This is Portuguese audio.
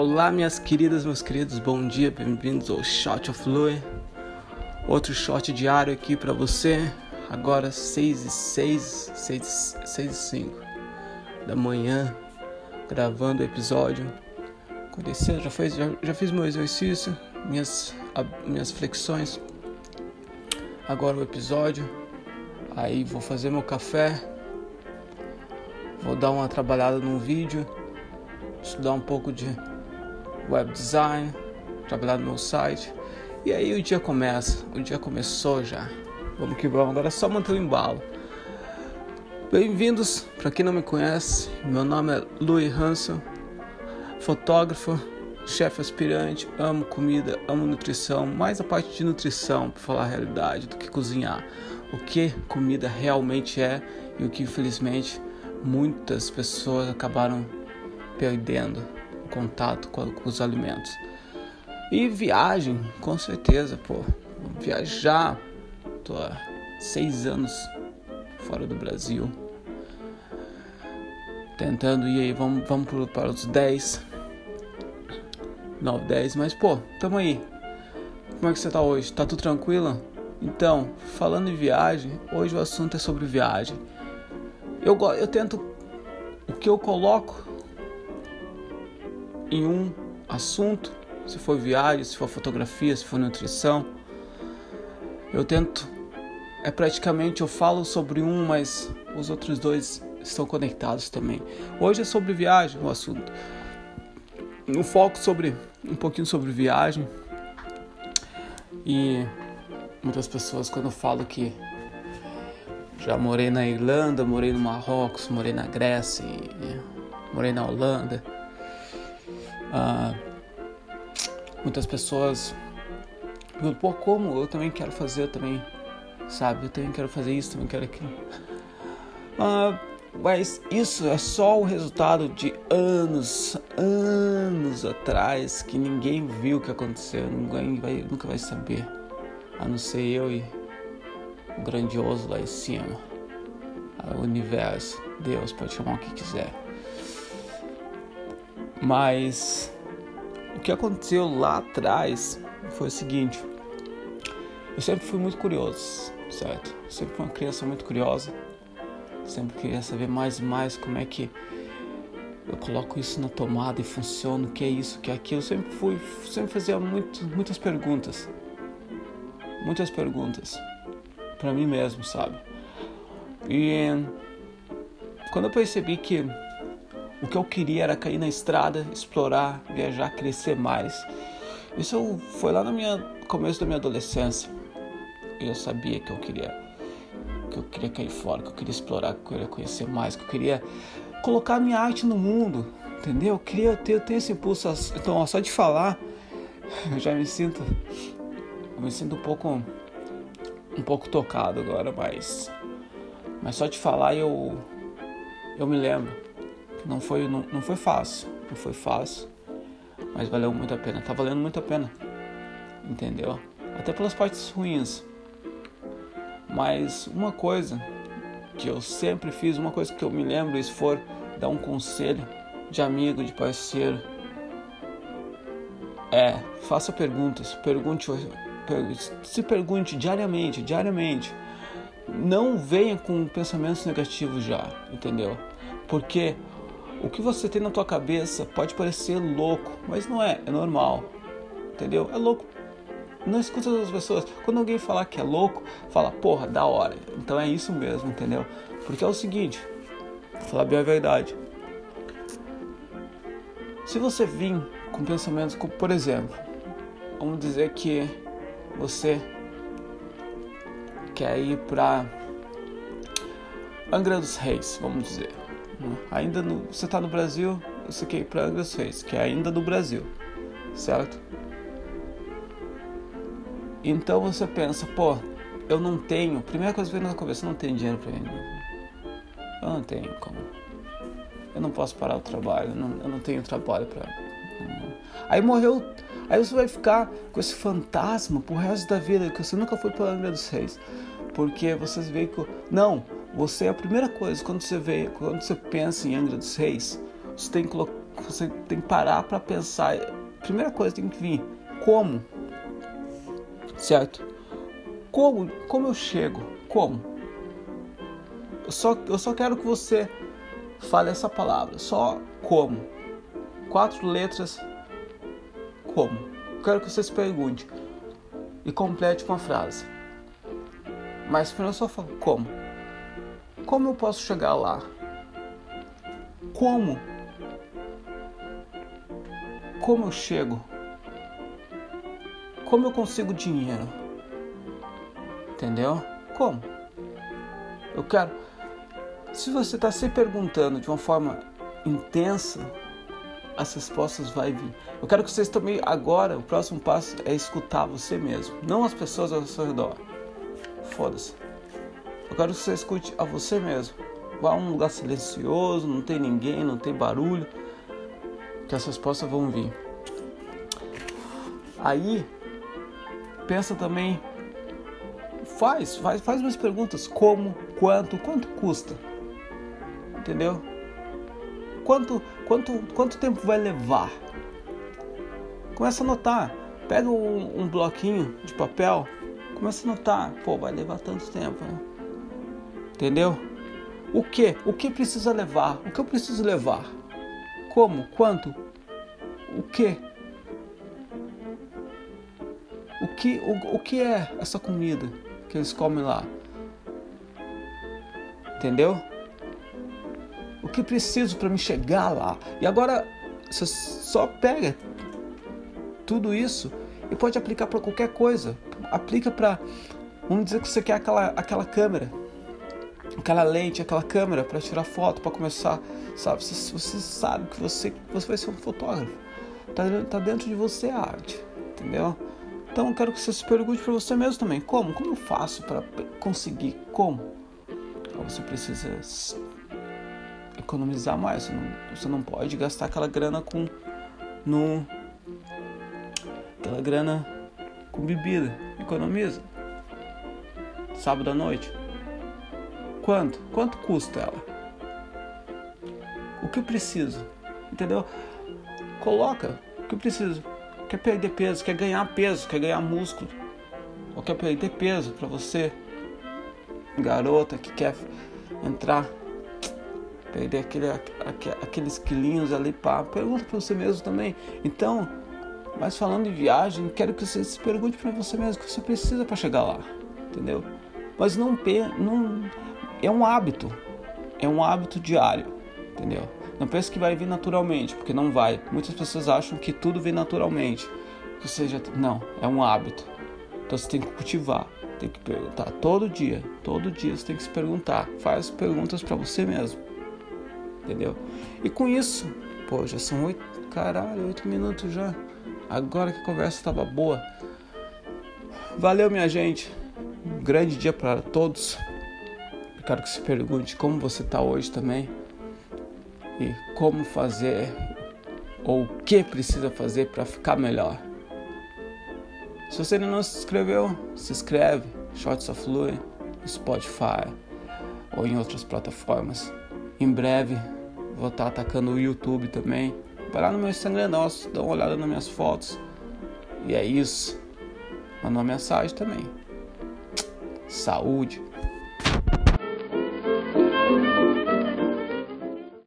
Olá, minhas queridas, meus queridos, bom dia, bem-vindos ao Shot of Louis. Outro shot diário aqui para você. Agora 6 e 6, 6, 6 e 5 da manhã, gravando o episódio. Aconteceu, já, já, já fiz meu exercício, minhas, minhas flexões. Agora o episódio. Aí vou fazer meu café. Vou dar uma trabalhada no vídeo. Estudar um pouco de web design, trabalhar no meu site. E aí o dia começa, o dia começou já. Vamos que vamos, agora é só manter o embalo. Bem-vindos, para quem não me conhece, meu nome é Louis Hanson, fotógrafo, chefe aspirante, amo comida, amo nutrição, mais a parte de nutrição, para falar a realidade, do que cozinhar. O que comida realmente é e o que infelizmente muitas pessoas acabaram perdendo contato com, os alimentos. E viagem, com certeza, pô. Viajar. Tô há seis anos fora do Brasil. Tentando ir aí, vamos, vamos para os 10. 9, 10, mas pô, tamo aí. Como é que você tá hoje? Tá tudo tranquilo? Então, falando em viagem, hoje o assunto é sobre viagem. Eu, eu tento. O que eu coloco em um assunto, se for viagem, se for fotografia, se for nutrição. Eu tento, é praticamente eu falo sobre um, mas os outros dois estão conectados também. Hoje é sobre viagem o assunto. Um foco sobre um pouquinho sobre viagem. E muitas pessoas quando eu falo que já morei na Irlanda, morei no Marrocos, morei na Grécia, morei na Holanda ah, muitas pessoas perguntam, pô, como? Eu também quero fazer, eu também, sabe? Eu também quero fazer isso, também quero aquilo. Ah, mas isso é só o resultado de anos, anos atrás que ninguém viu o que aconteceu, ninguém vai, nunca vai saber, a não ser eu e o grandioso lá em cima, o universo, Deus, pode chamar o que quiser. Mas o que aconteceu lá atrás foi o seguinte: eu sempre fui muito curioso, certo? Sempre fui uma criança muito curiosa, sempre queria saber mais e mais como é que eu coloco isso na tomada e funciona, o que é isso, o que é aquilo. Eu sempre fui, sempre fazia muito, muitas perguntas, muitas perguntas para mim mesmo, sabe? E quando eu percebi que o que eu queria era cair na estrada, explorar, viajar, crescer mais. Isso foi lá no minha, começo da minha adolescência. Eu sabia que eu queria que eu queria cair fora, que eu queria explorar, que eu queria conhecer mais, que eu queria colocar minha arte no mundo, entendeu? Eu queria ter, eu tenho esse impulso. Então, ó, só de falar, eu já me sinto, eu me sinto um pouco, um pouco tocado agora, mas, mas só de falar eu, eu me lembro não foi, não, não foi fácil, não foi fácil, mas valeu muito a pena. Tá valendo muito a pena, entendeu? Até pelas partes ruins. Mas uma coisa que eu sempre fiz, uma coisa que eu me lembro, se for dar um conselho de amigo, de parceiro, é faça perguntas, pergunte, se pergunte diariamente, diariamente. Não venha com pensamentos negativos já, entendeu? Porque o que você tem na tua cabeça pode parecer louco, mas não é, é normal. Entendeu? É louco. Não escuta as pessoas. Quando alguém falar que é louco, fala, porra, da hora. Então é isso mesmo, entendeu? Porque é o seguinte, vou falar bem a verdade. Se você vir com pensamentos, como, por exemplo, vamos dizer que você quer ir para Angra dos Reis, vamos dizer. Ainda no, você está no Brasil, você quer ir para Reis, que é ainda no Brasil, certo? Então você pensa, pô, eu não tenho. Primeira coisa que vem na cabeça, eu não tenho dinheiro para ir. Eu não tenho como. Eu não posso parar o trabalho, eu não, eu não tenho trabalho para. Aí morreu. Aí você vai ficar com esse fantasma pro resto da vida, que você nunca foi para Angra dos Reis. Porque vocês veem que. Não, você é a primeira coisa quando você vê, quando você pensa em Angra dos Reis, você tem que você tem que parar para pensar. Primeira coisa tem que vir como, certo? Como, como eu chego? Como? Eu só, eu só quero que você fale essa palavra, só como. Quatro letras, como. Quero que você se pergunte e complete com a frase. Mas primeiro só falo como. Como eu posso chegar lá? Como? Como eu chego? Como eu consigo dinheiro? Entendeu? Como? Eu quero. Se você está se perguntando de uma forma intensa, as respostas vão vir. Eu quero que vocês também agora, o próximo passo é escutar você mesmo, não as pessoas ao seu redor. Foda-se. Eu quero que você escute a você mesmo. Vá a um lugar silencioso, não tem ninguém, não tem barulho, que as respostas vão vir. Aí, pensa também, faz, faz, faz umas perguntas, como, quanto, quanto custa, entendeu? Quanto, quanto, quanto tempo vai levar? Começa a anotar, pega um, um bloquinho de papel, começa a anotar, pô, vai levar tanto tempo, né? Entendeu? O que? O que precisa levar? O que eu preciso levar? Como? Quanto? O que? O que, o, o que é essa comida que eles comem lá? Entendeu? O que preciso para me chegar lá? E agora você só pega tudo isso e pode aplicar para qualquer coisa. Aplica para, vamos dizer que você quer aquela, aquela câmera aquela lente, aquela câmera para tirar foto, para começar, sabe? Você, você, sabe que você, você vai ser um fotógrafo. Tá, tá dentro de você a arte, entendeu? Então eu quero que você se pergunte para você mesmo também, como? Como eu faço para conseguir? Como? Então, você precisa economizar mais. Você não, você não pode gastar aquela grana com no aquela grana com bebida. Economiza. Sábado à noite Quanto? Quanto custa ela? O que eu preciso? Entendeu? Coloca o que eu preciso. Quer perder peso, quer ganhar peso, quer ganhar músculo. Ou quer perder peso para você, garota que quer entrar, perder aquele, aqueles quilinhos ali, pá. Pergunta para você mesmo também. Então, mas falando em viagem, quero que você se pergunte para você mesmo o que você precisa para chegar lá, entendeu? Mas não, não é um hábito, é um hábito diário, entendeu? Não pense que vai vir naturalmente, porque não vai. Muitas pessoas acham que tudo vem naturalmente, ou seja, não, é um hábito. Então você tem que cultivar, tem que perguntar todo dia, todo dia você tem que se perguntar, faz perguntas para você mesmo, entendeu? E com isso, pô, já são oito, caralho, oito minutos já. Agora que a conversa estava boa. Valeu, minha gente. Um grande dia para todos. Quero que se pergunte como você está hoje também e como fazer ou o que precisa fazer para ficar melhor. Se você ainda não se inscreveu, se inscreve, Shots of Louie, Spotify ou em outras plataformas. Em breve vou estar tá atacando o YouTube também. Vai lá no meu Instagram, dá uma olhada nas minhas fotos. E é isso. Manda uma mensagem também. Saúde